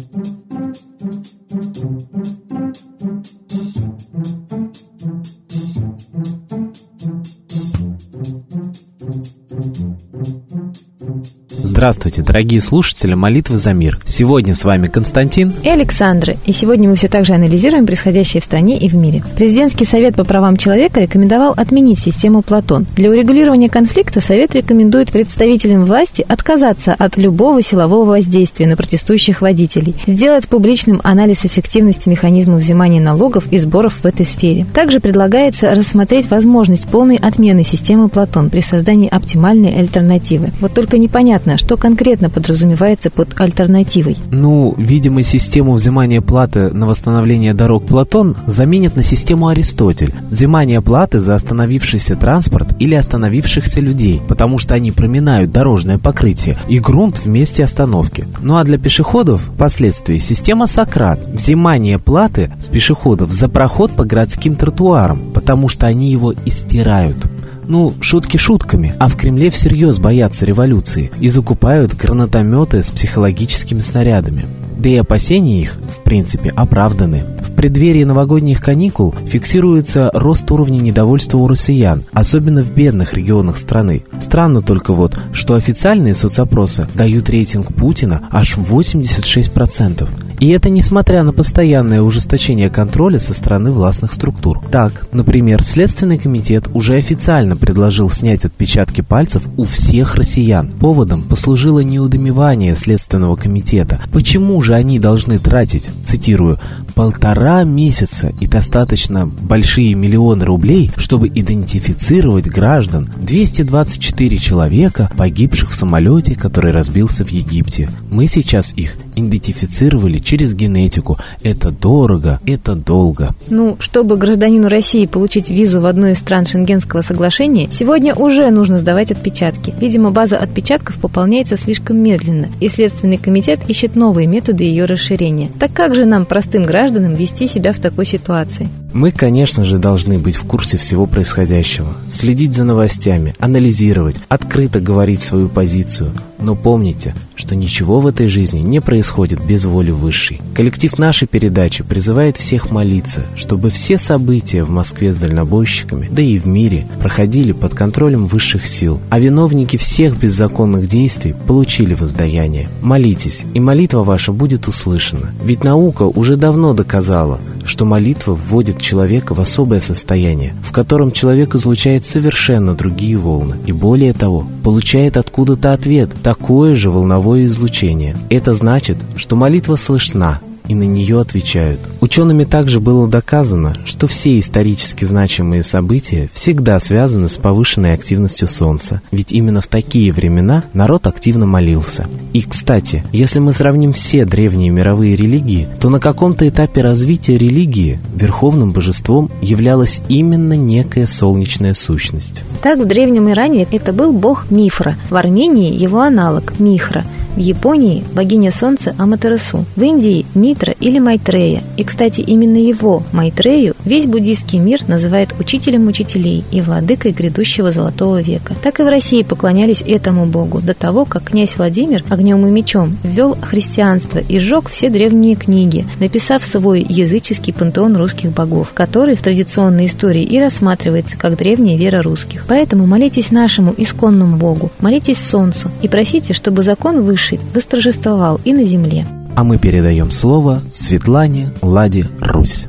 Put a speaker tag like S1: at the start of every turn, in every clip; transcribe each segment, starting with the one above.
S1: thank you Здравствуйте, дорогие слушатели «Молитвы за мир». Сегодня с вами Константин
S2: и Александра. И сегодня мы все так же анализируем происходящее в стране и в мире. Президентский совет по правам человека рекомендовал отменить систему Платон. Для урегулирования конфликта Совет рекомендует представителям власти отказаться от любого силового воздействия на протестующих водителей, сделать публичным анализ эффективности механизма взимания налогов и сборов в этой сфере. Также предлагается рассмотреть возможность полной отмены системы Платон при создании оптимальной альтернативы. Вот только непонятно, что что конкретно подразумевается под альтернативой?
S1: Ну, видимо, систему взимания платы на восстановление дорог Платон заменят на систему Аристотель. Взимание платы за остановившийся транспорт или остановившихся людей, потому что они проминают дорожное покрытие и грунт в месте остановки. Ну а для пешеходов впоследствии система Сократ. Взимание платы с пешеходов за проход по городским тротуарам, потому что они его истирают. Ну, шутки шутками, а в Кремле всерьез боятся революции и закупают гранатометы с психологическими снарядами. Да и опасения их, в принципе, оправданы. В преддверии новогодних каникул фиксируется рост уровня недовольства у россиян, особенно в бедных регионах страны. Странно только вот, что официальные соцопросы дают рейтинг Путина аж в 86%. И это несмотря на постоянное ужесточение контроля со стороны властных структур. Так, например, Следственный комитет уже официально предложил снять отпечатки пальцев у всех россиян. Поводом послужило неудомевание Следственного комитета. Почему же они должны тратить, цитирую, полтора месяца и достаточно большие миллионы рублей, чтобы идентифицировать граждан 224 человека, погибших в самолете, который разбился в Египте. Мы сейчас их идентифицировали через генетику. Это дорого, это долго.
S2: Ну, чтобы гражданину России получить визу в одну из стран Шенгенского соглашения, сегодня уже нужно сдавать отпечатки. Видимо, база отпечатков пополняется слишком медленно, и Следственный комитет ищет новые методы ее расширения. Так как же нам, простым гражданам, вести себя в такой ситуации?
S1: Мы, конечно же, должны быть в курсе всего происходящего, следить за новостями, анализировать, открыто говорить свою позицию. Но помните, что ничего в этой жизни не происходит без воли высшей. Коллектив нашей передачи призывает всех молиться, чтобы все события в Москве с дальнобойщиками, да и в мире, проходили под контролем высших сил, а виновники всех беззаконных действий получили воздаяние. Молитесь, и молитва ваша будет услышана. Ведь наука уже давно доказала, что молитва вводит человека в особое состояние, в котором человек излучает совершенно другие волны, и более того, получает откуда-то ответ, такое же волновое излучение. Это значит, что молитва слышна, и на нее отвечают. Учеными также было доказано, что все исторически значимые события всегда связаны с повышенной активностью Солнца, ведь именно в такие времена народ активно молился. И, кстати, если мы сравним все древние мировые религии, то на каком-то этапе развития религии верховным божеством являлась именно некая солнечная сущность.
S2: Так в Древнем Иране это был бог Мифра, в Армении его аналог Михра – в Японии – богиня солнца Аматерасу. В Индии – Митра или Майтрея. И, кстати, именно его, Майтрею, весь буддийский мир называет учителем учителей и владыкой грядущего золотого века. Так и в России поклонялись этому богу до того, как князь Владимир огнем и мечом ввел христианство и сжег все древние книги, написав свой языческий пантеон русских богов, который в традиционной истории и рассматривается как древняя вера русских. Поэтому молитесь нашему исконному богу, молитесь солнцу и просите, чтобы закон вышел высший восторжествовал и на земле.
S1: А мы передаем слово Светлане Ладе Русь.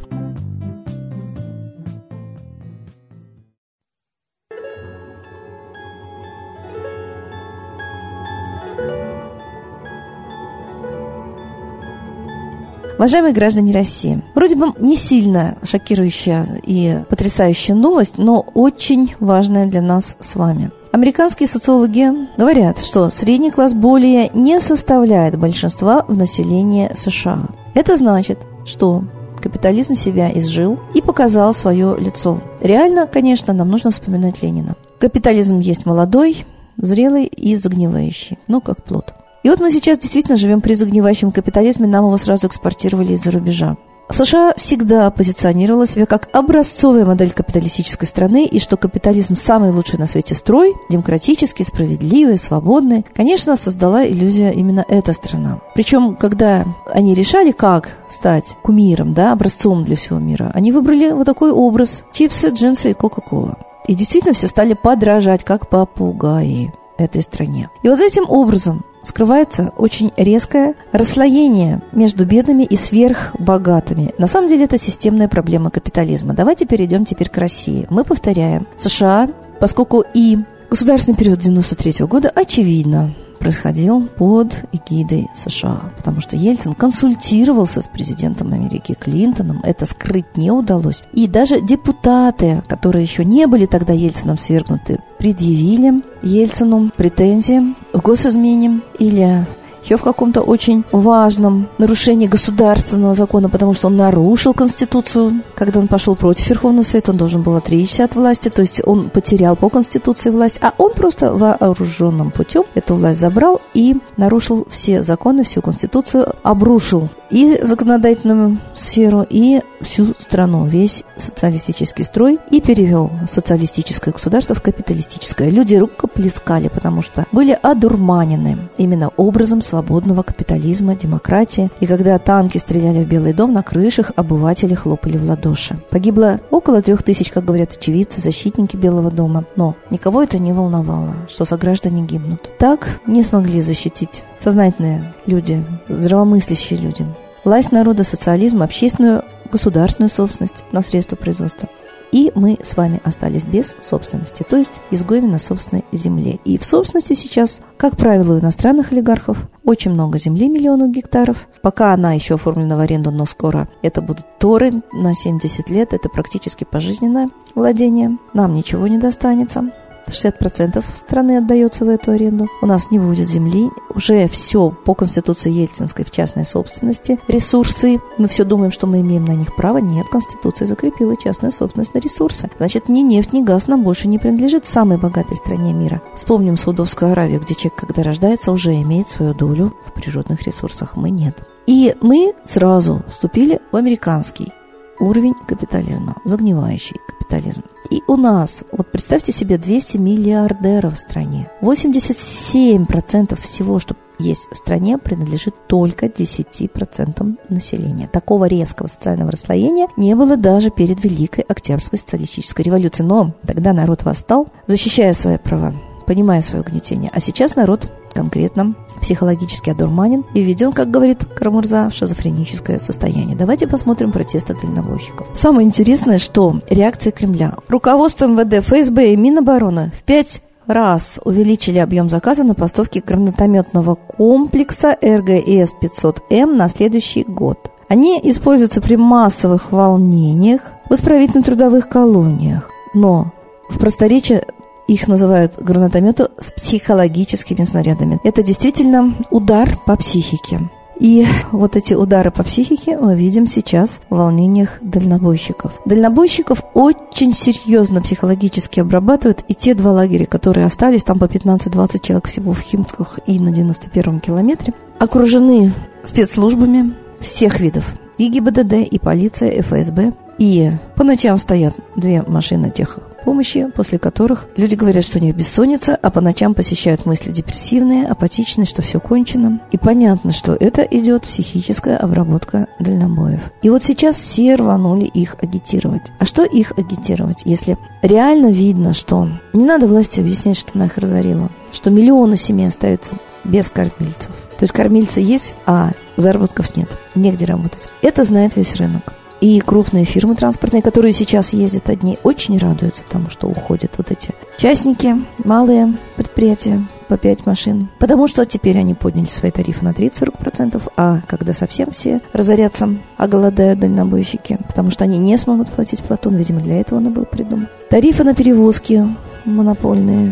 S3: Уважаемые граждане России, вроде бы не сильно шокирующая и потрясающая новость, но очень важная для нас с вами – Американские социологи говорят, что средний класс более не составляет большинства в населении США. Это значит, что капитализм себя изжил и показал свое лицо. Реально, конечно, нам нужно вспоминать Ленина. Капитализм есть молодой, зрелый и загнивающий, ну, как плод. И вот мы сейчас действительно живем при загнивающем капитализме, нам его сразу экспортировали из-за рубежа. США всегда позиционировала себя как образцовая модель капиталистической страны, и что капитализм самый лучший на свете строй, демократический, справедливый, свободный. Конечно, создала иллюзия именно эта страна. Причем, когда они решали, как стать кумиром, да, образцом для всего мира, они выбрали вот такой образ – чипсы, джинсы и кока-кола. И действительно все стали подражать, как попугаи этой стране. И вот этим образом скрывается очень резкое расслоение между бедными и сверхбогатыми. На самом деле это системная проблема капитализма. Давайте перейдем теперь к России. Мы повторяем. США, поскольку и государственный период 93 года, очевидно, происходил под эгидой США, потому что Ельцин консультировался с президентом Америки Клинтоном, это скрыть не удалось. И даже депутаты, которые еще не были тогда Ельцином свергнуты, предъявили Ельцину претензии в госизмене или еще в каком-то очень важном нарушении государственного закона, потому что он нарушил Конституцию. Когда он пошел против Верховного Совета, он должен был отречься от власти, то есть он потерял по Конституции власть, а он просто вооруженным путем эту власть забрал и нарушил все законы, всю Конституцию, обрушил и законодательную сферу, и всю страну, весь социалистический строй, и перевел социалистическое государство в капиталистическое. Люди рукоплескали, потому что были одурманены именно образом свободного капитализма, демократии. И когда танки стреляли в Белый дом, на крышах обыватели хлопали в ладоши. Погибло около трех тысяч, как говорят очевидцы, защитники Белого дома. Но никого это не волновало, что сограждане гибнут. Так не смогли защитить сознательные люди, здравомыслящие люди. Власть народа, социализм, общественную государственную собственность на средства производства. И мы с вами остались без собственности, то есть изгоями на собственной земле. И в собственности сейчас, как правило, у иностранных олигархов очень много земли, миллионов гектаров. Пока она еще оформлена в аренду, но скоро это будут торы на 70 лет. Это практически пожизненное владение. Нам ничего не достанется. 60% страны отдается в эту аренду. У нас не будет земли. Уже все по Конституции Ельцинской в частной собственности. Ресурсы. Мы все думаем, что мы имеем на них право. Нет, Конституция закрепила частную собственность на ресурсы. Значит, ни нефть, ни газ нам больше не принадлежит самой богатой стране мира. Вспомним Саудовскую Аравию, где человек, когда рождается, уже имеет свою долю в природных ресурсах. Мы нет. И мы сразу вступили в американский уровень капитализма, загнивающий капитализм. И у нас, вот представьте себе, 200 миллиардеров в стране. 87% всего, что есть в стране, принадлежит только 10% населения. Такого резкого социального расслоения не было даже перед Великой Октябрьской социалистической революцией. Но тогда народ восстал, защищая свои права понимая свое угнетение. А сейчас народ конкретно психологически одурманен и введен, как говорит Карамурза, в шизофреническое состояние. Давайте посмотрим протесты дальнобойщиков. Самое интересное, что реакция Кремля. Руководство МВД, ФСБ и Минобороны в пять раз увеличили объем заказа на поставки гранатометного комплекса РГС-500М на следующий год. Они используются при массовых волнениях в исправительно-трудовых колониях. Но в просторечии их называют гранатометы с психологическими снарядами. Это действительно удар по психике. И вот эти удары по психике мы видим сейчас в волнениях дальнобойщиков. Дальнобойщиков очень серьезно психологически обрабатывают, и те два лагеря, которые остались, там по 15-20 человек всего в Химках и на 91-м километре, окружены спецслужбами всех видов. И ГИБДД, и полиция, и ФСБ. И по ночам стоят две машины тех помощи, после которых люди говорят, что у них бессонница, а по ночам посещают мысли депрессивные, апатичные, что все кончено. И понятно, что это идет психическая обработка дальнобоев. И вот сейчас все рванули их агитировать. А что их агитировать, если реально видно, что не надо власти объяснять, что она их разорила, что миллионы семей остаются без кормильцев. То есть кормильцы есть, а заработков нет, негде работать. Это знает весь рынок. И крупные фирмы транспортные, которые сейчас ездят одни, очень радуются тому, что уходят вот эти частники, малые предприятия по 5 машин. Потому что теперь они подняли свои тарифы на 30-40%, а когда совсем все разорятся, оголодают дальнобойщики, потому что они не смогут платить Платон, видимо, для этого он был придуман. Тарифы на перевозки монопольные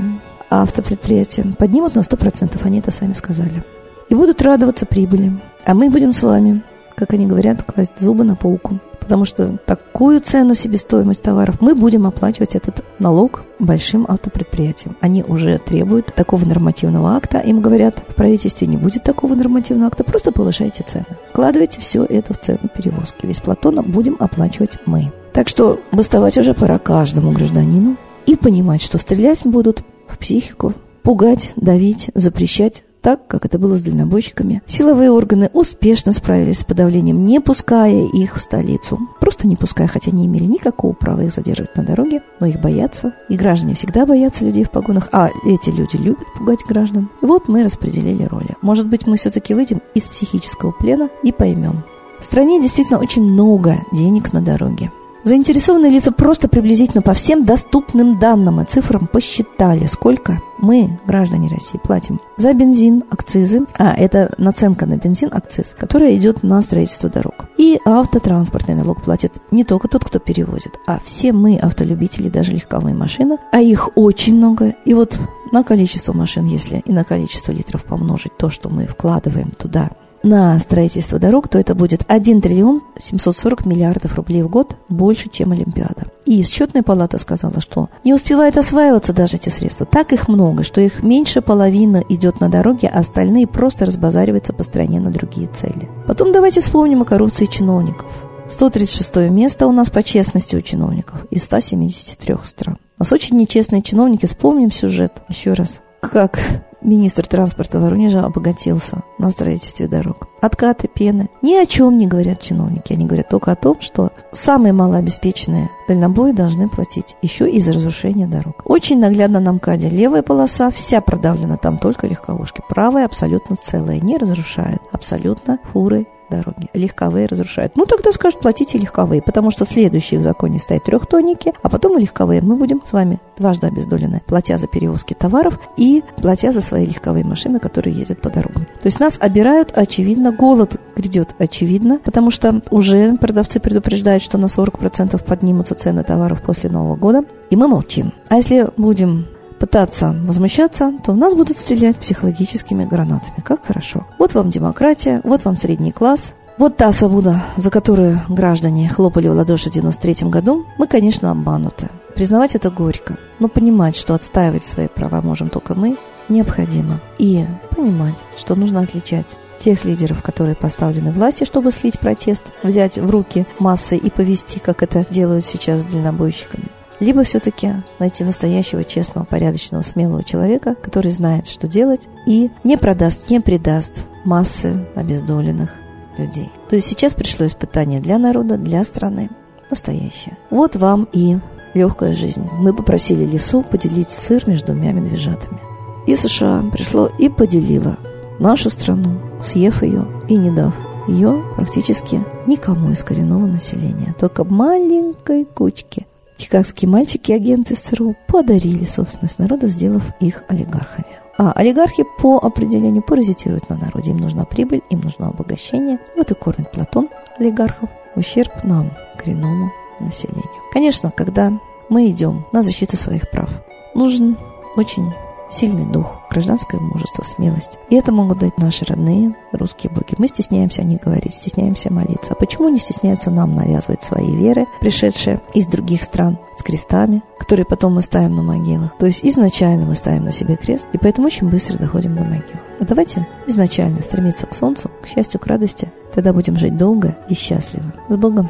S3: автопредприятия поднимут на 100%, они это сами сказали. И будут радоваться прибыли. А мы будем с вами, как они говорят, класть зубы на полку потому что такую цену себестоимость товаров мы будем оплачивать этот налог большим автопредприятиям. Они уже требуют такого нормативного акта. Им говорят, в правительстве не будет такого нормативного акта, просто повышайте цены. Вкладывайте все это в цену перевозки. Весь Платона будем оплачивать мы. Так что бастовать уже пора каждому гражданину и понимать, что стрелять будут в психику, пугать, давить, запрещать, так, как это было с дальнобойщиками. Силовые органы успешно справились с подавлением, не пуская их в столицу. Просто не пуская, хотя не имели никакого права их задерживать на дороге, но их боятся. И граждане всегда боятся людей в погонах, а эти люди любят пугать граждан. Вот мы распределили роли. Может быть, мы все-таки выйдем из психического плена и поймем. В стране действительно очень много денег на дороге. Заинтересованные лица просто приблизительно по всем доступным данным и цифрам посчитали, сколько мы, граждане России, платим за бензин, акцизы, а это наценка на бензин, акциз, которая идет на строительство дорог. И автотранспортный налог платит не только тот, кто перевозит, а все мы, автолюбители, даже легковые машины, а их очень много. И вот на количество машин, если и на количество литров помножить то, что мы вкладываем туда на строительство дорог, то это будет 1 триллион 740 миллиардов рублей в год больше, чем Олимпиада. И счетная палата сказала, что не успевают осваиваться даже эти средства. Так их много, что их меньше половины идет на дороги, а остальные просто разбазариваются по стране на другие цели. Потом давайте вспомним о коррупции чиновников. 136 место у нас по честности у чиновников из 173 стран. У нас очень нечестные чиновники. Вспомним сюжет еще раз. Как министр транспорта Воронежа обогатился на строительстве дорог. Откаты, пены. Ни о чем не говорят чиновники. Они говорят только о том, что самые малообеспеченные дальнобои должны платить еще и за разрушение дорог. Очень наглядно на МКАДе. Левая полоса вся продавлена, там только легковушки. Правая абсолютно целая, не разрушает. Абсолютно фуры дороги. Легковые разрушают. Ну, тогда скажут, платите легковые, потому что следующие в законе стоят трехтонники, а потом и легковые. Мы будем с вами дважды обездолены, платя за перевозки товаров и платя за свои легковые машины, которые ездят по дорогам. То есть нас обирают, очевидно, голод грядет, очевидно, потому что уже продавцы предупреждают, что на 40% поднимутся цены товаров после Нового года, и мы молчим. А если будем пытаться возмущаться, то в нас будут стрелять психологическими гранатами. Как хорошо. Вот вам демократия, вот вам средний класс, вот та свобода, за которую граждане хлопали в ладоши в 93 году, мы, конечно, обмануты. Признавать это горько, но понимать, что отстаивать свои права можем только мы, необходимо. И понимать, что нужно отличать тех лидеров, которые поставлены власти, чтобы слить протест, взять в руки массы и повести, как это делают сейчас с дальнобойщиками либо все-таки найти настоящего, честного, порядочного, смелого человека, который знает, что делать, и не продаст, не предаст массы обездоленных людей. То есть сейчас пришло испытание для народа, для страны. Настоящее. Вот вам и легкая жизнь. Мы попросили лесу поделить сыр между двумя медвежатами. И США пришло и поделило нашу страну, съев ее и не дав ее практически никому из коренного населения, только маленькой кучке Чикагские мальчики, агенты СРУ, подарили собственность народа, сделав их олигархами. А олигархи по определению паразитируют на народе. Им нужна прибыль, им нужно обогащение. Вот и кормит Платон олигархов ущерб нам, коренному населению. Конечно, когда мы идем на защиту своих прав, нужен очень сильный дух, гражданское мужество, смелость. И это могут дать наши родные русские боги. Мы стесняемся о них говорить, стесняемся молиться. А почему не стесняются нам навязывать свои веры, пришедшие из других стран с крестами, которые потом мы ставим на могилах? То есть изначально мы ставим на себе крест, и поэтому очень быстро доходим до могилы. А давайте изначально стремиться к солнцу, к счастью, к радости. Тогда будем жить долго и счастливо. С Богом!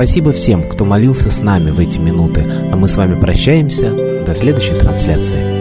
S1: Спасибо всем, кто молился с нами в эти минуты, а мы с вами прощаемся. До следующей трансляции.